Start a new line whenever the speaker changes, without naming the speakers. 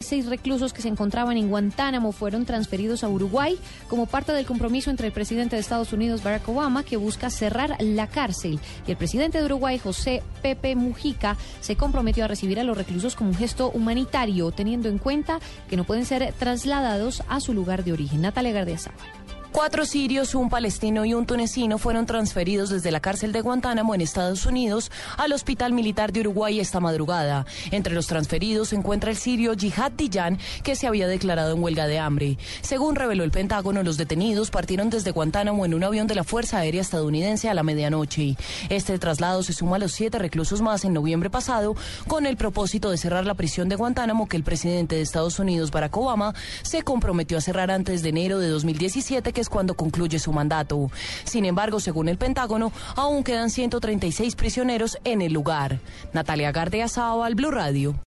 Seis reclusos que se encontraban en Guantánamo fueron transferidos a Uruguay como parte del compromiso entre el presidente de Estados Unidos, Barack Obama, que busca cerrar la cárcel, y el presidente de Uruguay, José Pepe Mujica, se comprometió a recibir a los reclusos como un gesto humanitario, teniendo en cuenta que no pueden ser trasladados a su lugar de origen. Natalia Gardiazabal.
Cuatro sirios, un palestino y un tunecino fueron transferidos desde la cárcel de Guantánamo en Estados Unidos al Hospital Militar de Uruguay esta madrugada. Entre los transferidos se encuentra el sirio Jihad Diyan, que se había declarado en huelga de hambre. Según reveló el Pentágono, los detenidos partieron desde Guantánamo en un avión de la Fuerza Aérea estadounidense a la medianoche. Este traslado se suma a los siete reclusos más en noviembre pasado con el propósito de cerrar la prisión de Guantánamo que el presidente de Estados Unidos, Barack Obama, se comprometió a cerrar antes de enero de 2017, que es cuando concluye su mandato. Sin embargo, según el Pentágono, aún quedan 136 prisioneros en el lugar. Natalia Gardia al Blue Radio.